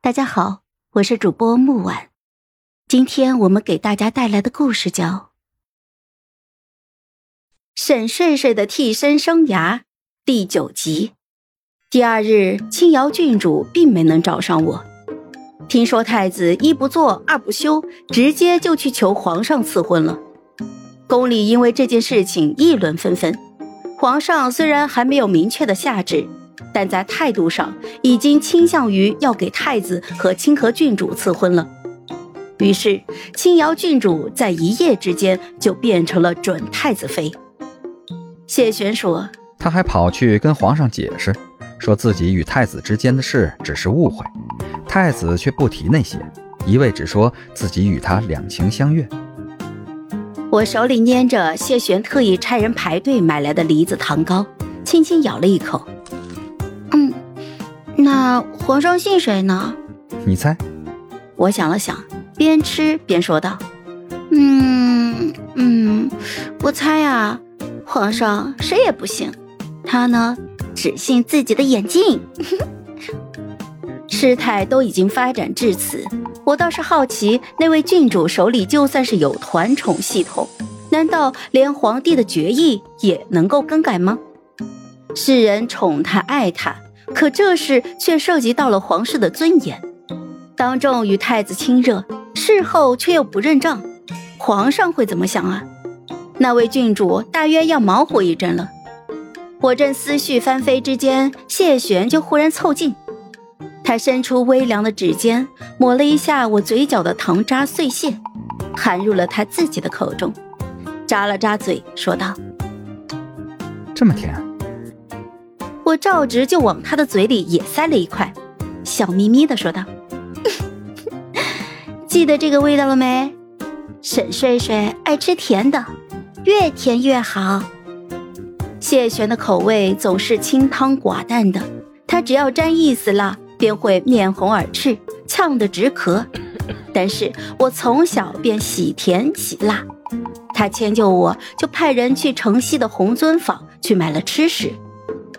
大家好，我是主播木婉，今天我们给大家带来的故事叫《沈睡睡的替身生涯》第九集。第二日，青瑶郡主并没能找上我。听说太子一不做二不休，直接就去求皇上赐婚了。宫里因为这件事情议论纷纷。皇上虽然还没有明确的下旨。但在态度上已经倾向于要给太子和清河郡主赐婚了，于是青瑶郡主在一夜之间就变成了准太子妃。谢玄说，他还跑去跟皇上解释，说自己与太子之间的事只是误会，太子却不提那些，一味只说自己与他两情相悦。我手里捏着谢玄特意差人排队买来的梨子糖糕，轻轻咬了一口。那皇上信谁呢？你猜。我想了想，边吃边说道：“嗯嗯，我猜啊，皇上谁也不信，他呢只信自己的眼睛。”事态都已经发展至此，我倒是好奇，那位郡主手里就算是有团宠系统，难道连皇帝的决议也能够更改吗？世人宠他爱他。可这事却涉及到了皇室的尊严，当众与太子亲热，事后却又不认账，皇上会怎么想啊？那位郡主大约要忙活一阵了。我正思绪翻飞之间，谢玄就忽然凑近，他伸出微凉的指尖，抹了一下我嘴角的糖渣碎屑，含入了他自己的口中，咂了咂嘴，说道：“这么甜。”我照直就往他的嘴里也塞了一块，笑眯眯的说道：“ 记得这个味道了没？沈睡睡爱吃甜的，越甜越好。谢玄的口味总是清汤寡淡的，他只要沾一丝辣，便会面红耳赤，呛得直咳。但是我从小便喜甜喜辣，他迁就我，就派人去城西的红尊坊去买了吃食。”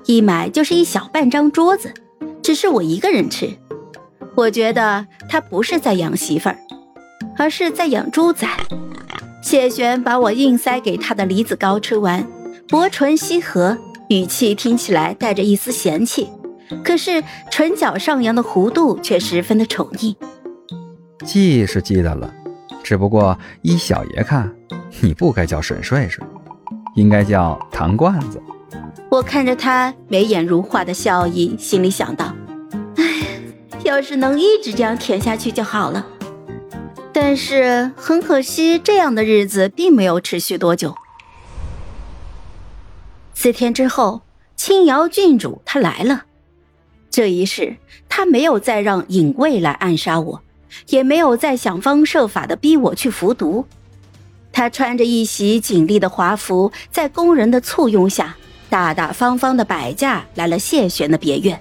一买就是一小半张桌子，只是我一个人吃。我觉得他不是在养媳妇儿，而是在养猪仔。谢玄把我硬塞给他的梨子糕吃完，薄唇翕合，语气听起来带着一丝嫌弃，可是唇角上扬的弧度却十分的宠溺。记是记得了，只不过依小爷看，你不该叫沈帅帅，应该叫糖罐子。我看着他眉眼如画的笑意，心里想到：“哎，要是能一直这样甜下去就好了。”但是很可惜，这样的日子并没有持续多久。四天之后，青瑶郡主她来了。这一世，她没有再让影卫来暗杀我，也没有再想方设法的逼我去服毒。她穿着一袭锦丽的华服，在宫人的簇拥下。大大方方的摆驾来了谢玄的别院，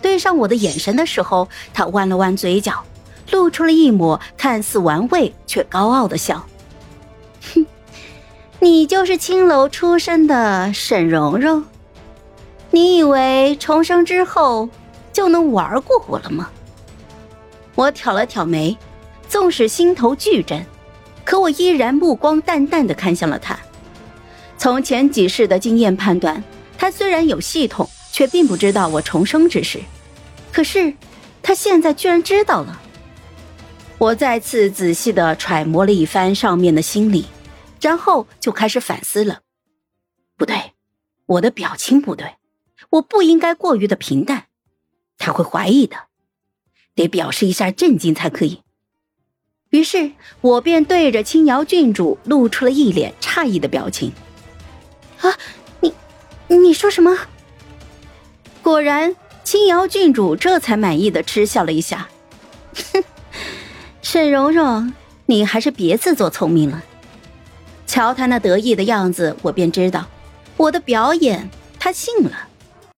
对上我的眼神的时候，他弯了弯嘴角，露出了一抹看似玩味却高傲的笑。哼，你就是青楼出身的沈蓉蓉？你以为重生之后就能玩过我了吗？我挑了挑眉，纵使心头巨震，可我依然目光淡淡的看向了他。从前几世的经验判断，他虽然有系统，却并不知道我重生之事。可是，他现在居然知道了。我再次仔细的揣摩了一番上面的心理，然后就开始反思了。不对，我的表情不对，我不应该过于的平淡，他会怀疑的，得表示一下震惊才可以。于是我便对着青瑶郡主露出了一脸诧异的表情。说什么？果然，青瑶郡主这才满意的嗤笑了一下。哼，沈蓉蓉，你还是别自作聪明了。瞧他那得意的样子，我便知道，我的表演他信了。